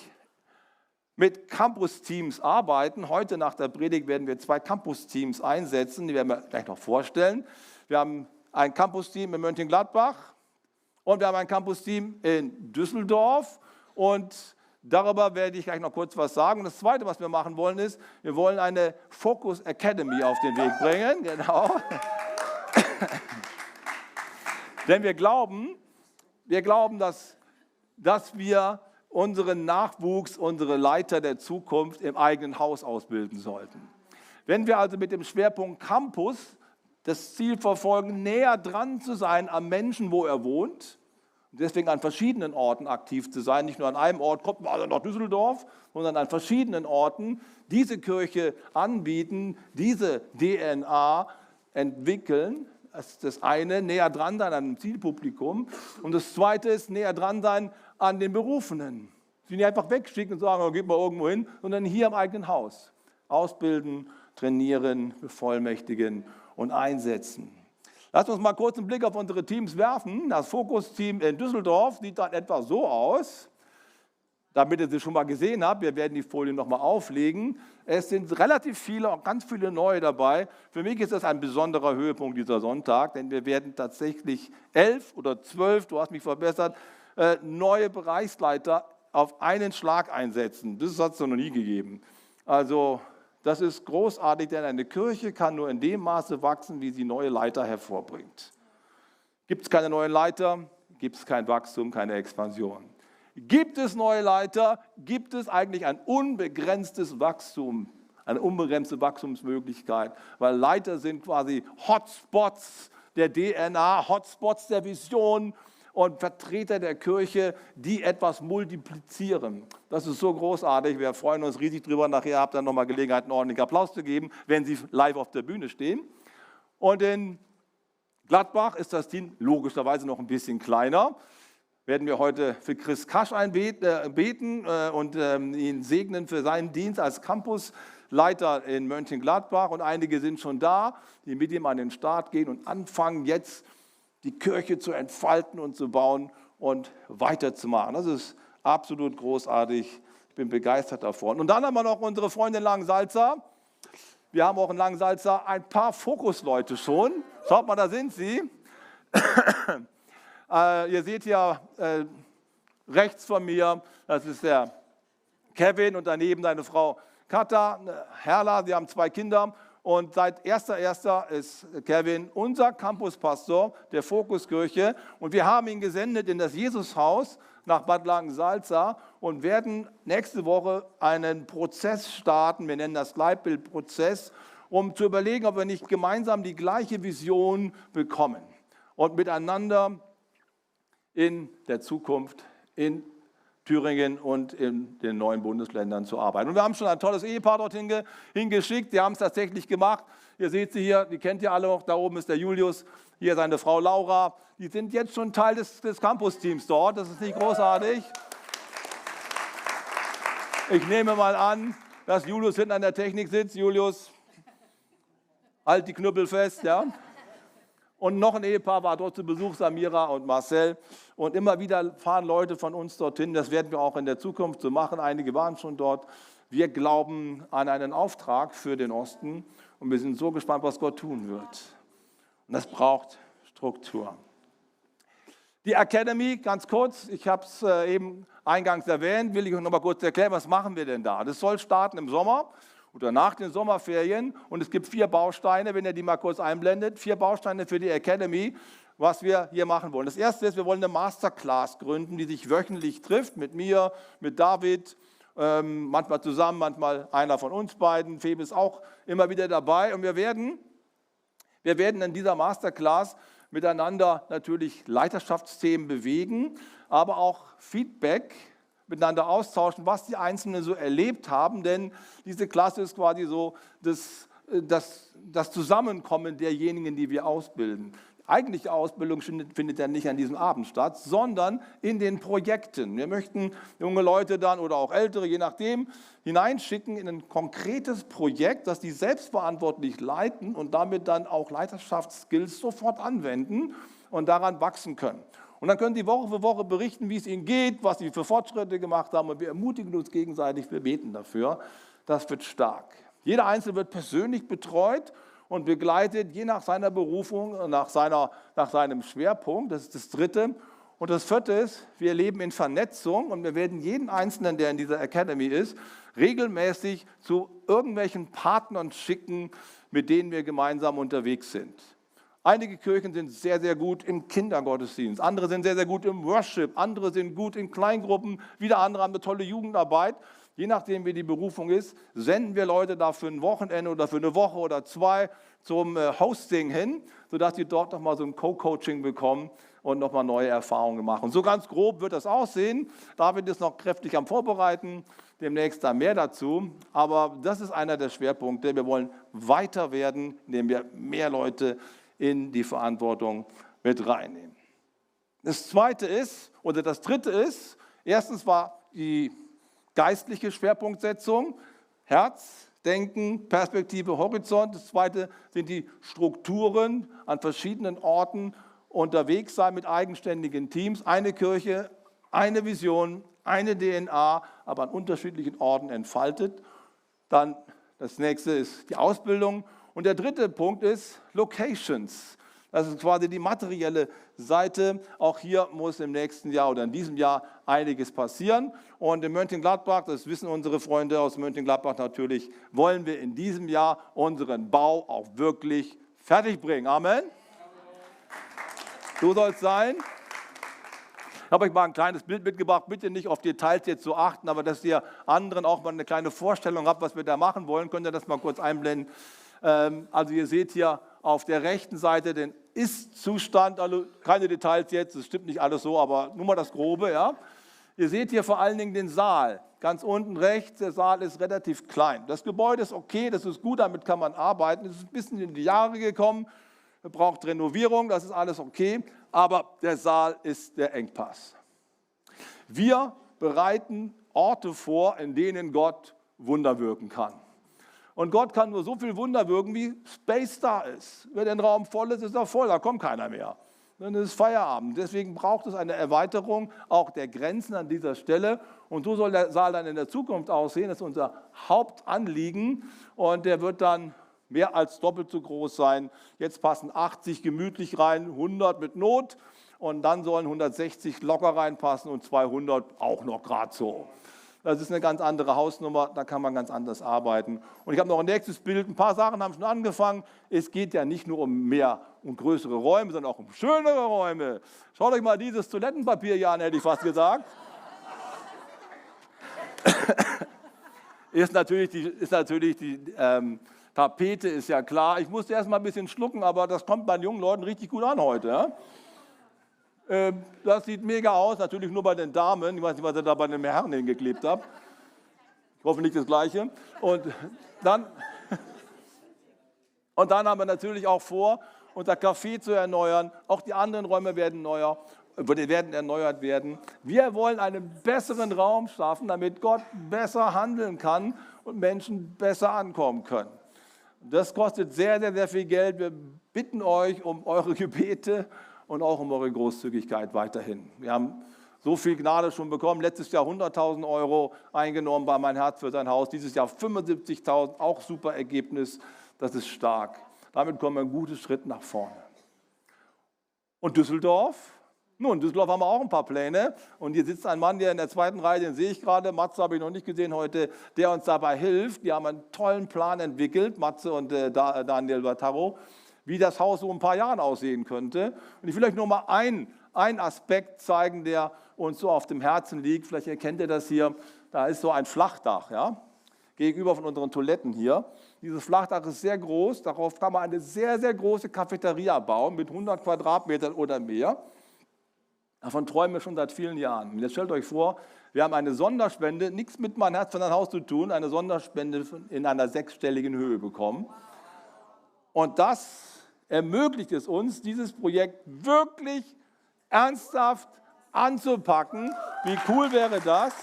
S1: mit Campus-Teams arbeiten. Heute nach der Predigt werden wir zwei Campus-Teams einsetzen, die werden wir gleich noch vorstellen. Wir haben ein Campus-Team in Mönchengladbach und wir haben ein Campus-Team in Düsseldorf und darüber werde ich gleich noch kurz was sagen. Und das Zweite, was wir machen wollen, ist, wir wollen eine Focus Academy auf den Weg bringen. Genau. Denn wir glauben, wir glauben, dass, dass wir unseren Nachwuchs, unsere Leiter der Zukunft im eigenen Haus ausbilden sollten. Wenn wir also mit dem Schwerpunkt Campus das Ziel verfolgen, näher dran zu sein am Menschen, wo er wohnt, Und deswegen an verschiedenen Orten aktiv zu sein, nicht nur an einem Ort, kommt mal nach Düsseldorf, sondern an verschiedenen Orten diese Kirche anbieten, diese DNA entwickeln. Das ist das eine, näher dran sein an dem Zielpublikum. Und das zweite ist, näher dran sein an den Berufenen. Sie nicht einfach wegschicken und sagen, oh, geht mal irgendwo hin, sondern hier im eigenen Haus. Ausbilden, trainieren, bevollmächtigen und einsetzen. Lass uns mal kurz einen Blick auf unsere Teams werfen. Das Fokus-Team in Düsseldorf sieht dann etwa so aus. Damit ihr sie schon mal gesehen habt, wir werden die Folie nochmal auflegen. Es sind relativ viele, auch ganz viele neue dabei. Für mich ist das ein besonderer Höhepunkt dieser Sonntag, denn wir werden tatsächlich elf oder zwölf, du hast mich verbessert, äh, neue Bereichsleiter auf einen Schlag einsetzen. Das hat es noch nie gegeben. Also das ist großartig, denn eine Kirche kann nur in dem Maße wachsen, wie sie neue Leiter hervorbringt. Gibt es keine neuen Leiter, gibt es kein Wachstum, keine Expansion. Gibt es neue Leiter, gibt es eigentlich ein unbegrenztes Wachstum, eine unbegrenzte Wachstumsmöglichkeit, weil Leiter sind quasi Hotspots der DNA, Hotspots der Vision, und Vertreter der Kirche, die etwas multiplizieren. Das ist so großartig. Wir freuen uns riesig drüber. Nachher habt ihr nochmal Gelegenheit, einen ordentlichen Applaus zu geben, wenn Sie live auf der Bühne stehen. Und in Gladbach ist das Team logischerweise noch ein bisschen kleiner. Werden wir heute für Chris Kasch einbeten äh, und ähm, ihn segnen für seinen Dienst als Campusleiter in Mönchengladbach. Und einige sind schon da, die mit ihm an den Start gehen und anfangen jetzt die Kirche zu entfalten und zu bauen und weiterzumachen. Das ist absolut großartig. Ich bin begeistert davon. Und dann haben wir noch unsere Freundin Langsalza. Wir haben auch in Langsalza ein paar Fokusleute schon. Schaut mal, da sind sie. äh, ihr seht ja äh, rechts von mir, das ist der Kevin und daneben seine Frau Katha, Herla. Sie haben zwei Kinder und seit 1.1. ist Kevin unser Campuspastor der Fokuskirche. Und wir haben ihn gesendet in das Jesushaus nach Bad Langensalza und werden nächste Woche einen Prozess starten. Wir nennen das Gleitbildprozess, um zu überlegen, ob wir nicht gemeinsam die gleiche Vision bekommen und miteinander in der Zukunft in Thüringen und in den neuen Bundesländern zu arbeiten. Und wir haben schon ein tolles Ehepaar dorthin hingeschickt. Die haben es tatsächlich gemacht. Ihr seht sie hier, die kennt ihr alle noch. Da oben ist der Julius, hier seine Frau Laura. Die sind jetzt schon Teil des, des Campus-Teams dort. Das ist nicht großartig. Ich nehme mal an, dass Julius hinten an der Technik sitzt. Julius, halt die Knüppel fest, ja. Und noch ein Ehepaar war dort zu Besuch, Samira und Marcel. Und immer wieder fahren Leute von uns dorthin. Das werden wir auch in der Zukunft so machen. Einige waren schon dort. Wir glauben an einen Auftrag für den Osten und wir sind so gespannt, was Gott tun wird. Und das braucht Struktur. Die Academy, ganz kurz, ich habe es äh, eben eingangs erwähnt, will ich euch noch mal kurz erklären, was machen wir denn da? Das soll starten im Sommer oder nach den Sommerferien. Und es gibt vier Bausteine, wenn ihr die mal kurz einblendet, vier Bausteine für die Academy, was wir hier machen wollen. Das erste ist, wir wollen eine Masterclass gründen, die sich wöchentlich trifft mit mir, mit David, ähm, manchmal zusammen, manchmal einer von uns beiden. Febe ist auch immer wieder dabei. Und wir werden, wir werden in dieser Masterclass miteinander natürlich Leiterschaftsthemen bewegen, aber auch Feedback miteinander austauschen, was die Einzelnen so erlebt haben, denn diese Klasse ist quasi so das, äh, das, das Zusammenkommen derjenigen, die wir ausbilden. Eigentliche Ausbildung findet ja nicht an diesem Abend statt, sondern in den Projekten. Wir möchten junge Leute dann oder auch ältere, je nachdem, hineinschicken in ein konkretes Projekt, das die selbstverantwortlich leiten und damit dann auch Leiterschaftsskills sofort anwenden und daran wachsen können. Und dann können Sie Woche für Woche berichten, wie es Ihnen geht, was Sie für Fortschritte gemacht haben. Und wir ermutigen uns gegenseitig, wir beten dafür. Das wird stark. Jeder Einzelne wird persönlich betreut und begleitet, je nach seiner Berufung, nach, seiner, nach seinem Schwerpunkt. Das ist das Dritte. Und das Vierte ist, wir leben in Vernetzung und wir werden jeden Einzelnen, der in dieser Academy ist, regelmäßig zu irgendwelchen Partnern schicken, mit denen wir gemeinsam unterwegs sind. Einige Kirchen sind sehr, sehr gut im Kindergottesdienst, andere sind sehr, sehr gut im Worship, andere sind gut in Kleingruppen, wieder andere haben eine tolle Jugendarbeit. je nachdem wie die Berufung ist, senden wir Leute da für ein Wochenende oder für eine Woche oder zwei zum äh, Hosting hin, sodass sie dort nochmal so ein Co-Coaching bekommen und nochmal neue Erfahrungen machen. so ganz grob wird das aussehen. David ist noch kräftig am Vorbereiten, demnächst da mehr dazu. Aber das ist einer der Schwerpunkte. Wir wollen weiter werden, indem wir mehr Leute in die Verantwortung mit reinnehmen. Das zweite ist, oder das dritte ist, erstens war die geistliche Schwerpunktsetzung, Herz, Denken, Perspektive, Horizont. Das zweite sind die Strukturen an verschiedenen Orten unterwegs sein mit eigenständigen Teams. Eine Kirche, eine Vision, eine DNA, aber an unterschiedlichen Orten entfaltet. Dann das nächste ist die Ausbildung. Und der dritte Punkt ist Locations. Das ist quasi die materielle Seite. Auch hier muss im nächsten Jahr oder in diesem Jahr einiges passieren. Und in Mönchengladbach, das wissen unsere Freunde aus Mönchengladbach natürlich, wollen wir in diesem Jahr unseren Bau auch wirklich fertigbringen. Amen. So soll es sein. Ich habe euch mal ein kleines Bild mitgebracht. Bitte nicht auf Details jetzt zu achten, aber dass ihr anderen auch mal eine kleine Vorstellung habt, was wir da machen wollen, könnt ihr das mal kurz einblenden. Ähm, also ihr seht hier auf der rechten Seite den Ist-Zustand, also keine Details jetzt, es stimmt nicht alles so, aber nur mal das Grobe. Ja. Ihr seht hier vor allen Dingen den Saal. Ganz unten rechts, der Saal ist relativ klein. Das Gebäude ist okay, das ist gut, damit kann man arbeiten. Es ist ein bisschen in die Jahre gekommen, braucht Renovierung, das ist alles okay, aber der Saal ist der Engpass. Wir bereiten Orte vor, in denen Gott Wunder wirken kann. Und Gott kann nur so viel Wunder wirken, wie Space da ist. Wenn ein Raum voll ist, ist er voll, da kommt keiner mehr. Dann ist Feierabend. Deswegen braucht es eine Erweiterung auch der Grenzen an dieser Stelle. Und so soll der Saal dann in der Zukunft aussehen. Das ist unser Hauptanliegen. Und der wird dann mehr als doppelt so groß sein. Jetzt passen 80 gemütlich rein, 100 mit Not. Und dann sollen 160 locker reinpassen und 200 auch noch gerade so. Das ist eine ganz andere Hausnummer, da kann man ganz anders arbeiten. Und ich habe noch ein nächstes Bild. Ein paar Sachen haben schon angefangen. Es geht ja nicht nur um mehr und größere Räume, sondern auch um schönere Räume. Schaut euch mal dieses Toilettenpapier hier an, hätte ich fast gesagt. ist natürlich die, ist natürlich die ähm, Tapete, ist ja klar. Ich musste erst mal ein bisschen schlucken, aber das kommt bei den jungen Leuten richtig gut an heute. Ja? Ähm, das sieht mega aus, natürlich nur bei den Damen. Ich weiß nicht, was ihr da bei den Herren hingeklebt habt. Ich hoffe nicht das Gleiche. Und dann, und dann haben wir natürlich auch vor, unser Café zu erneuern. Auch die anderen Räume werden, neuer, werden erneuert werden. Wir wollen einen besseren Raum schaffen, damit Gott besser handeln kann und Menschen besser ankommen können. Das kostet sehr, sehr, sehr viel Geld. Wir bitten euch um eure Gebete und auch um eure Großzügigkeit weiterhin. Wir haben so viel Gnade schon bekommen. Letztes Jahr 100.000 Euro eingenommen bei Mein Herz für sein Haus. Dieses Jahr 75.000, auch super Ergebnis. Das ist stark. Damit kommen wir einen guten Schritt nach vorne. Und Düsseldorf? Nun, Düsseldorf haben wir auch ein paar Pläne. Und hier sitzt ein Mann, der in der zweiten Reihe, den sehe ich gerade, Matze habe ich noch nicht gesehen heute, der uns dabei hilft. Die haben einen tollen Plan entwickelt, Matze und äh, Daniel Bataro wie das Haus so ein paar Jahren aussehen könnte. Und ich will euch nur mal einen, einen Aspekt zeigen, der uns so auf dem Herzen liegt. Vielleicht erkennt ihr das hier. Da ist so ein Flachdach, ja, gegenüber von unseren Toiletten hier. Dieses Flachdach ist sehr groß. Darauf kann man eine sehr, sehr große Cafeteria bauen mit 100 Quadratmetern oder mehr. Davon träumen wir schon seit vielen Jahren. Und jetzt stellt euch vor, wir haben eine Sonderspende, nichts mit meinem Herz von ein Haus zu tun, eine Sonderspende in einer sechsstelligen Höhe bekommen. Und das ermöglicht es uns, dieses Projekt wirklich ernsthaft anzupacken. Wie cool wäre das?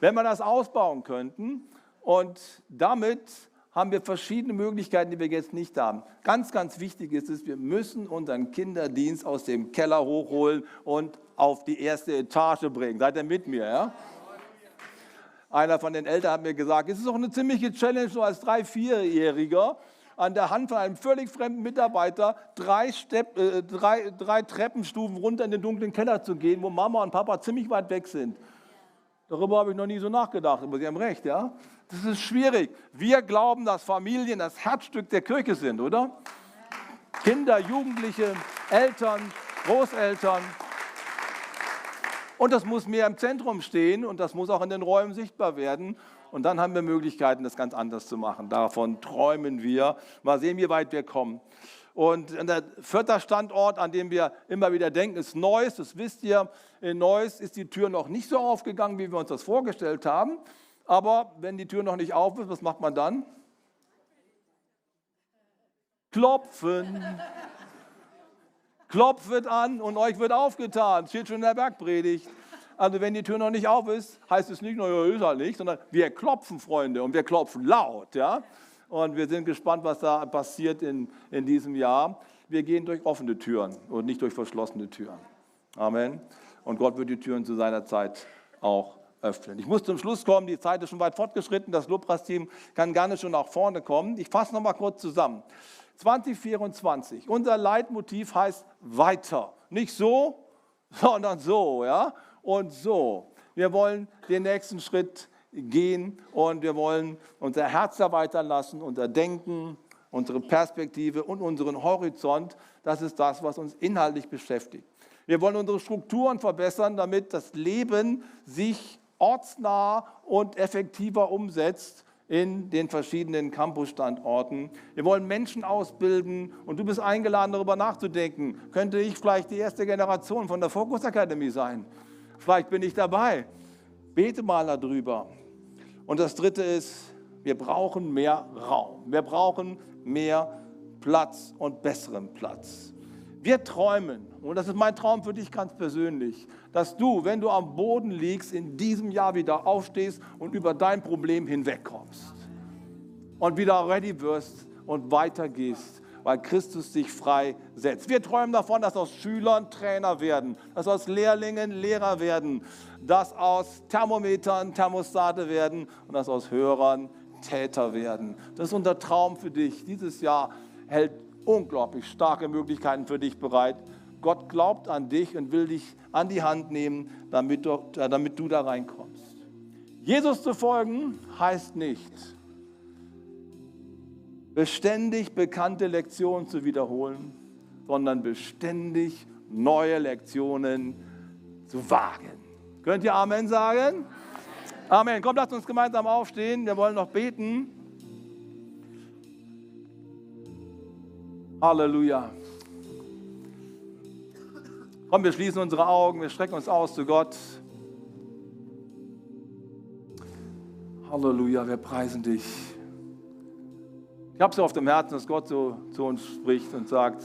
S1: Wenn wir das ausbauen könnten und damit haben wir verschiedene Möglichkeiten, die wir jetzt nicht haben. Ganz, ganz wichtig ist es, wir müssen unseren Kinderdienst aus dem Keller hochholen und auf die erste Etage bringen. Seid ihr mit mir? Ja? Einer von den Eltern hat mir gesagt, es ist doch eine ziemliche Challenge, so als drei-, vierjähriger an der Hand von einem völlig fremden Mitarbeiter drei, Stepp, äh, drei, drei Treppenstufen runter in den dunklen Keller zu gehen, wo Mama und Papa ziemlich weit weg sind. Darüber habe ich noch nie so nachgedacht, aber Sie haben recht, ja? Das ist schwierig. Wir glauben, dass Familien das Herzstück der Kirche sind, oder? Kinder, Jugendliche, Eltern, Großeltern. Und das muss mehr im Zentrum stehen und das muss auch in den Räumen sichtbar werden. Und dann haben wir Möglichkeiten, das ganz anders zu machen. Davon träumen wir. Mal sehen, wie weit wir kommen. Und der vierte Standort, an dem wir immer wieder denken, ist Neuss. Das wisst ihr, in Neuss ist die Tür noch nicht so aufgegangen, wie wir uns das vorgestellt haben. Aber wenn die Tür noch nicht auf ist, was macht man dann? Klopfen. Klopft wird an und euch wird aufgetan. Steht schon in der Bergpredigt. Also wenn die Tür noch nicht auf ist, heißt es nicht nur, ja, ist halt nicht, sondern wir klopfen, Freunde, und wir klopfen laut. Ja? Und wir sind gespannt, was da passiert in, in diesem Jahr. Wir gehen durch offene Türen und nicht durch verschlossene Türen. Amen. Und Gott wird die Türen zu seiner Zeit auch öffnen. Ich muss zum Schluss kommen, die Zeit ist schon weit fortgeschritten, das Lobpreisteam kann gerne schon nach vorne kommen. Ich fasse noch mal kurz zusammen. 2024, unser Leitmotiv heißt weiter. Nicht so, sondern so, ja? Und so. Wir wollen den nächsten Schritt gehen und wir wollen unser Herz erweitern lassen, unser Denken, unsere Perspektive und unseren Horizont. Das ist das, was uns inhaltlich beschäftigt. Wir wollen unsere Strukturen verbessern, damit das Leben sich ortsnah und effektiver umsetzt in den verschiedenen Campusstandorten. Wir wollen Menschen ausbilden und du bist eingeladen, darüber nachzudenken. Könnte ich vielleicht die erste Generation von der Focus Academy sein? Vielleicht bin ich dabei. Bete mal darüber. Und das Dritte ist, wir brauchen mehr Raum. Wir brauchen mehr Platz und besseren Platz. Wir träumen, und das ist mein Traum für dich ganz persönlich, dass du, wenn du am Boden liegst, in diesem Jahr wieder aufstehst und über dein Problem hinwegkommst. Und wieder ready wirst und weitergehst, weil Christus dich frei setzt. Wir träumen davon, dass aus Schülern Trainer werden, dass aus Lehrlingen Lehrer werden, dass aus Thermometern Thermostate werden und dass aus Hörern Täter werden. Das ist unser Traum für dich. Dieses Jahr hält unglaublich starke Möglichkeiten für dich bereit. Gott glaubt an dich und will dich an die Hand nehmen, damit du, damit du da reinkommst. Jesus zu folgen heißt nicht, beständig bekannte Lektionen zu wiederholen, sondern beständig neue Lektionen zu wagen. Könnt ihr Amen sagen? Amen. Komm, lasst uns gemeinsam aufstehen. Wir wollen noch beten. Halleluja. Komm, wir schließen unsere Augen, wir strecken uns aus zu Gott. Halleluja, wir preisen dich. Ich habe so auf dem Herzen, dass Gott so zu uns spricht und sagt,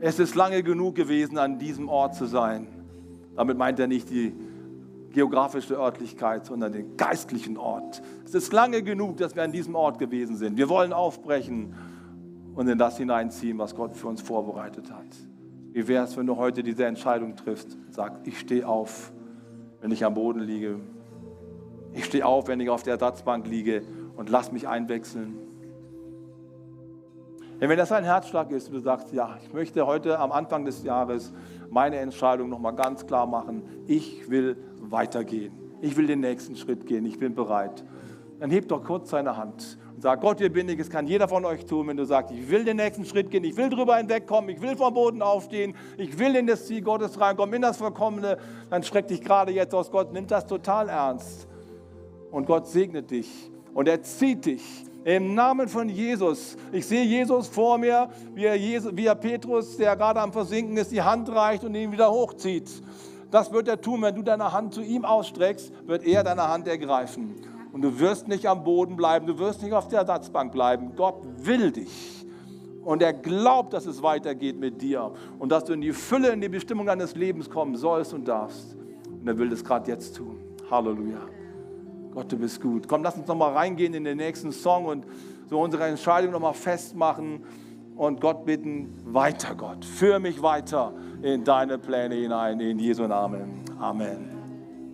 S1: es ist lange genug gewesen, an diesem Ort zu sein. Damit meint er nicht die geografische Örtlichkeit, sondern den geistlichen Ort. Es ist lange genug, dass wir an diesem Ort gewesen sind. Wir wollen aufbrechen und in das hineinziehen, was Gott für uns vorbereitet hat. Wie wäre es, wenn du heute diese Entscheidung triffst und sagst, ich stehe auf, wenn ich am Boden liege. Ich stehe auf, wenn ich auf der Ersatzbank liege und lass mich einwechseln. Denn wenn das ein Herzschlag ist und du sagst, ja, ich möchte heute am Anfang des Jahres meine Entscheidung nochmal ganz klar machen, ich will weitergehen. Ich will den nächsten Schritt gehen, ich bin bereit. Dann heb doch kurz deine Hand und sag, Gott, bin ich, es kann jeder von euch tun, wenn du sagst, ich will den nächsten Schritt gehen, ich will drüber hinwegkommen, ich will vom Boden aufstehen, ich will in das Ziel Gottes reinkommen, in das Verkommene, dann schreck dich gerade jetzt aus. Gott nimmt das total ernst. Und Gott segnet dich und er zieht dich im Namen von Jesus. Ich sehe Jesus vor mir, wie er, Jesus, wie er Petrus, der gerade am Versinken ist, die Hand reicht und ihn wieder hochzieht. Das wird er tun, wenn du deine Hand zu ihm ausstreckst, wird er deine Hand ergreifen. Und du wirst nicht am Boden bleiben, du wirst nicht auf der Ersatzbank bleiben. Gott will dich. Und er glaubt, dass es weitergeht mit dir und dass du in die Fülle, in die Bestimmung deines Lebens kommen sollst und darfst. Und er will das gerade jetzt tun. Halleluja. Gott, du bist gut. Komm, lass uns nochmal reingehen in den nächsten Song und so unsere Entscheidung nochmal festmachen und Gott bitten, weiter Gott, führe mich weiter in deine Pläne hinein, in Jesu Namen. Amen.